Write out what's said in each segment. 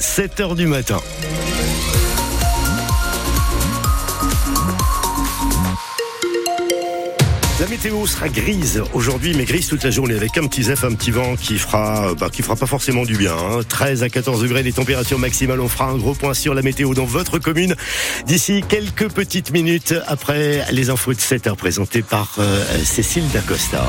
7h du matin. La météo sera grise aujourd'hui, mais grise toute la journée avec un petit zef, un petit vent qui fera, bah, qui fera pas forcément du bien. 13 hein. à 14 degrés, les températures maximales. On fera un gros point sur la météo dans votre commune d'ici quelques petites minutes après les infos de 7 heures présentées par euh, Cécile Dacosta.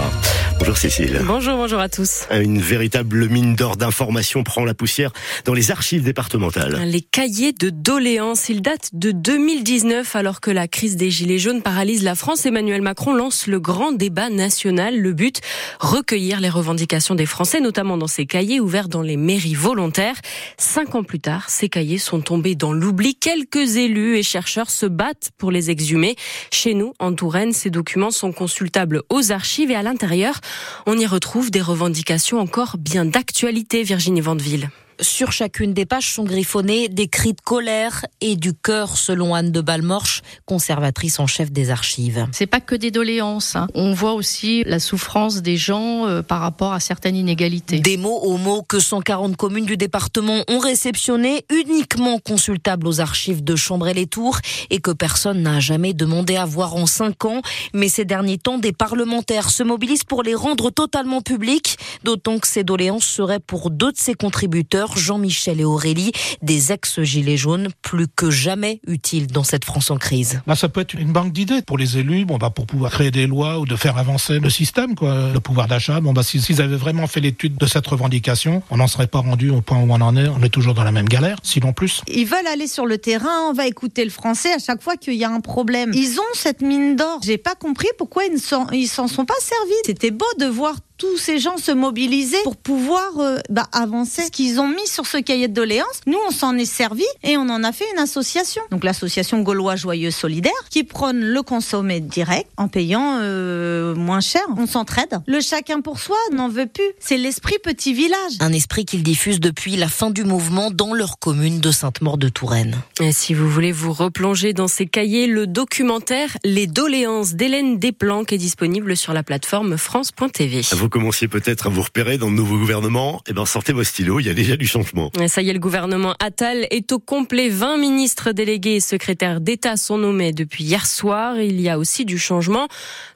Bonjour Cécile. Bonjour, bonjour à tous. Une véritable mine d'or d'informations prend la poussière dans les archives départementales. Les cahiers de doléances, ils datent de 2019 alors que la crise des Gilets jaunes paralyse la France. Emmanuel Macron lance le grand débat national. Le but, recueillir les revendications des Français, notamment dans ces cahiers ouverts dans les mairies volontaires. Cinq ans plus tard, ces cahiers sont tombés dans l'oubli. Quelques élus et chercheurs se battent pour les exhumer. Chez nous, en Touraine, ces documents sont consultables aux archives et à l'intérieur, on y retrouve des revendications encore bien d'actualité, Virginie Vandeville. Sur chacune des pages sont griffonnés des cris de colère et du cœur, selon Anne de Balmorche, conservatrice en chef des archives. C'est pas que des doléances. Hein. On voit aussi la souffrance des gens euh, par rapport à certaines inégalités. Des mots aux mots que 140 communes du département ont réceptionnés, uniquement consultables aux archives de Chambray-les-Tours et que personne n'a jamais demandé à voir en cinq ans. Mais ces derniers temps, des parlementaires se mobilisent pour les rendre totalement publics, d'autant que ces doléances seraient pour deux de ses contributeurs Jean-Michel et Aurélie, des ex-gilets jaunes, plus que jamais utiles dans cette France en crise. Bah, ça peut être une banque d'idées pour les élus, bon, bah, pour pouvoir créer des lois ou de faire avancer le système, quoi. le pouvoir d'achat. Bon, bah, s'ils avaient vraiment fait l'étude de cette revendication, on n'en serait pas rendu au point où on en est. On est toujours dans la même galère, sinon plus. Ils veulent aller sur le terrain, on va écouter le français à chaque fois qu'il y a un problème. Ils ont cette mine d'or. J'ai pas compris pourquoi ils s'en sont pas servis. C'était beau de voir tous ces gens se mobiliser pour pouvoir euh, bah, avancer. Ce qu'ils ont mis sur ce cahier de doléances, nous on s'en est servi et on en a fait une association. Donc l'association Gaulois Joyeux Solidaire qui prône le consommer direct en payant euh, moins cher. On s'entraide. Le chacun pour soi n'en veut plus. C'est l'esprit petit village. Un esprit qu'ils diffusent depuis la fin du mouvement dans leur commune de Sainte-Maure de Touraine. Et si vous voulez vous replonger dans ces cahiers, le documentaire Les doléances d'Hélène Desplanques est disponible sur la plateforme France.tv vous commenciez peut-être à vous repérer dans le nouveau gouvernement, eh ben sortez vos stylos, il y a déjà du changement. ça y est, le gouvernement Attal est au complet. 20 ministres délégués et secrétaires d'État sont nommés depuis hier soir. Il y a aussi du changement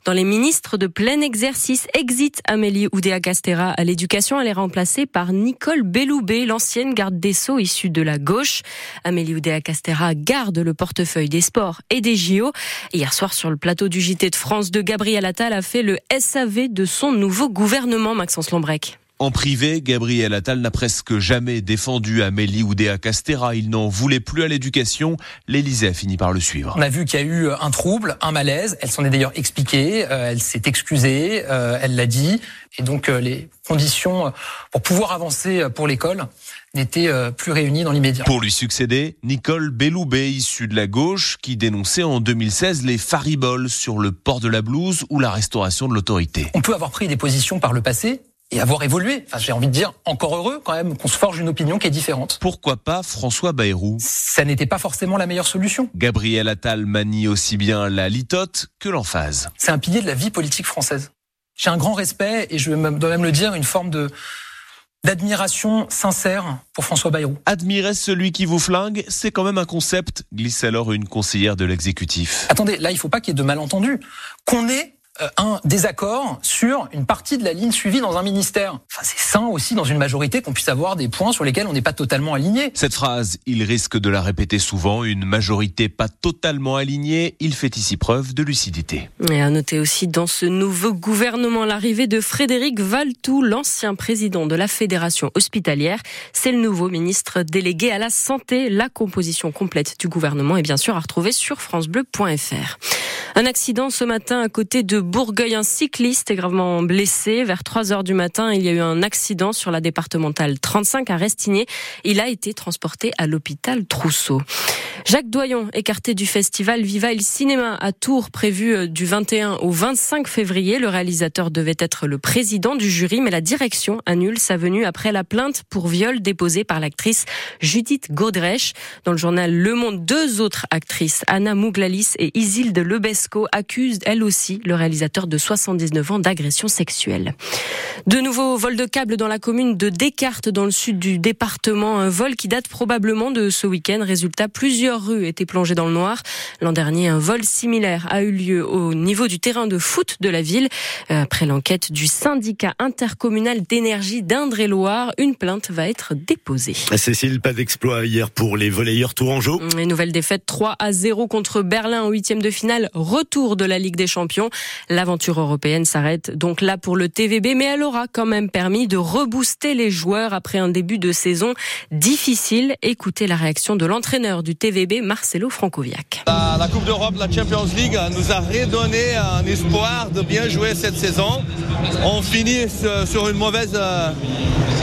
dans les ministres de plein exercice. Exit Amélie Oudéa-Castera à l'éducation. Elle est remplacée par Nicole Belloubet, l'ancienne garde des Sceaux issue de la gauche. Amélie Oudéa-Castera garde le portefeuille des sports et des JO. Hier soir, sur le plateau du JT de France de Gabriel Attal a fait le SAV de son nouveau gouvernement gouvernement, Maxence Lombrec. En privé, Gabriel Attal n'a presque jamais défendu Amélie Oudéa Castera. Il n'en voulait plus à l'éducation. L'Élysée a fini par le suivre. On a vu qu'il y a eu un trouble, un malaise. Elle s'en est d'ailleurs expliquée. Euh, elle s'est excusée. Euh, elle l'a dit. Et donc, euh, les conditions pour pouvoir avancer pour l'école n'étaient plus réunies dans l'immédiat. Pour lui succéder, Nicole Belloubet, issue de la gauche, qui dénonçait en 2016 les fariboles sur le port de la blouse ou la restauration de l'autorité. On peut avoir pris des positions par le passé et avoir évolué. Enfin, j'ai envie de dire encore heureux quand même qu'on se forge une opinion qui est différente. Pourquoi pas François Bayrou? Ça n'était pas forcément la meilleure solution. Gabriel Attal manie aussi bien la litote que l'emphase. C'est un pilier de la vie politique française. J'ai un grand respect et je dois même le dire, une forme de d'admiration sincère pour François Bayrou. Admirer celui qui vous flingue, c'est quand même un concept, glisse alors une conseillère de l'exécutif. Attendez, là il faut pas qu'il y ait de malentendus. Qu'on ait un désaccord sur une partie de la ligne suivie dans un ministère. Enfin, c'est sain aussi dans une majorité qu'on puisse avoir des points sur lesquels on n'est pas totalement aligné. Cette phrase, il risque de la répéter souvent, une majorité pas totalement alignée, il fait ici preuve de lucidité. Et à noter aussi dans ce nouveau gouvernement l'arrivée de Frédéric Valtou, l'ancien président de la Fédération hospitalière. C'est le nouveau ministre délégué à la santé. La composition complète du gouvernement est bien sûr à retrouver sur francebleu.fr. Un accident ce matin à côté de Bourgueil. Un cycliste est gravement blessé. Vers 3 heures du matin, il y a eu un accident sur la départementale 35 à Restigné. Il a été transporté à l'hôpital Trousseau. Jacques Doyon, écarté du festival Viva il Cinéma à Tours, prévu euh, du 21 au 25 février. Le réalisateur devait être le président du jury, mais la direction annule sa venue après la plainte pour viol déposée par l'actrice Judith Godrèche. Dans le journal Le Monde, deux autres actrices, Anna Mouglalis et Isilde Leben Romesco accuse elle aussi le réalisateur de 79 ans d'agression sexuelle. De nouveaux vols de câbles dans la commune de Descartes dans le sud du département. Un vol qui date probablement de ce week-end. Résultat, plusieurs rues étaient plongées dans le noir. L'an dernier, un vol similaire a eu lieu au niveau du terrain de foot de la ville. Après l'enquête du syndicat intercommunal d'énergie d'Indre-et-Loire, une plainte va être déposée. Cécile, pas d'exploit hier pour les volleyeurs tourangeaux. Une nouvelle défaite 3 à 0 contre Berlin en huitième de finale. Retour de la Ligue des Champions. L'aventure européenne s'arrête donc là pour le TVB, mais elle aura quand même permis de rebooster les joueurs après un début de saison difficile. Écoutez la réaction de l'entraîneur du TVB, Marcelo Francoviac. La, la Coupe d'Europe, la Champions League nous a redonné un espoir de bien jouer cette saison. On finit sur une mauvaise euh,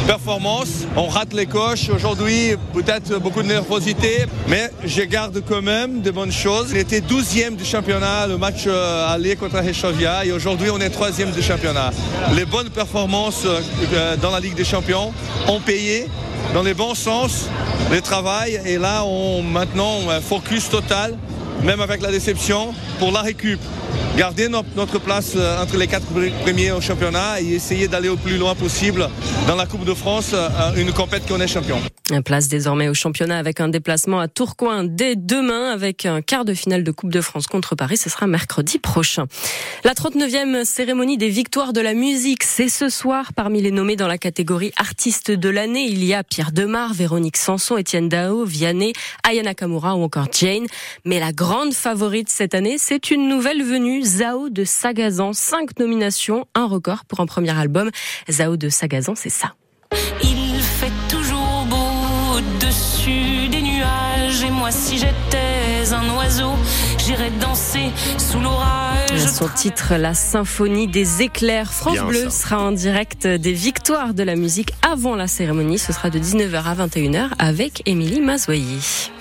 performance. On rate les coches. Aujourd'hui, peut-être beaucoup de nervosité, mais je garde quand même de bonnes choses. Il était 12e du championnat, le match euh, aller contre Hechovia, et aujourd'hui, on est 3e du championnat. Les bonnes performances euh, dans la Ligue des Champions ont payé dans les bons sens le travail, et là, on maintenant, un focus total, même avec la déception, pour la récup garder notre place euh, entre les quatre premiers au championnat et essayer d'aller au plus loin possible dans la Coupe de France, euh, une compétition qu'on est champion. Place désormais au championnat avec un déplacement à Tourcoing dès demain avec un quart de finale de Coupe de France contre Paris. Ce sera mercredi prochain. La 39e cérémonie des victoires de la musique, c'est ce soir. Parmi les nommés dans la catégorie artiste de l'année, il y a Pierre Demar, Véronique Sanson, Étienne Dao, Vianney, Ayana Kamura ou encore Jane. Mais la grande favorite cette année, c'est une nouvelle venue, Zao de Sagazan. Cinq nominations, un record pour un premier album. Zao de Sagazan, c'est ça. Il fait toujours beau au-dessus des nuages et moi si j'étais un oiseau, j'irais danser sous l'orage. Son titre, la symphonie des éclairs. France Bien, Bleu ça. sera en direct des victoires de la musique avant la cérémonie. Ce sera de 19h à 21h avec Émilie Mazoyer.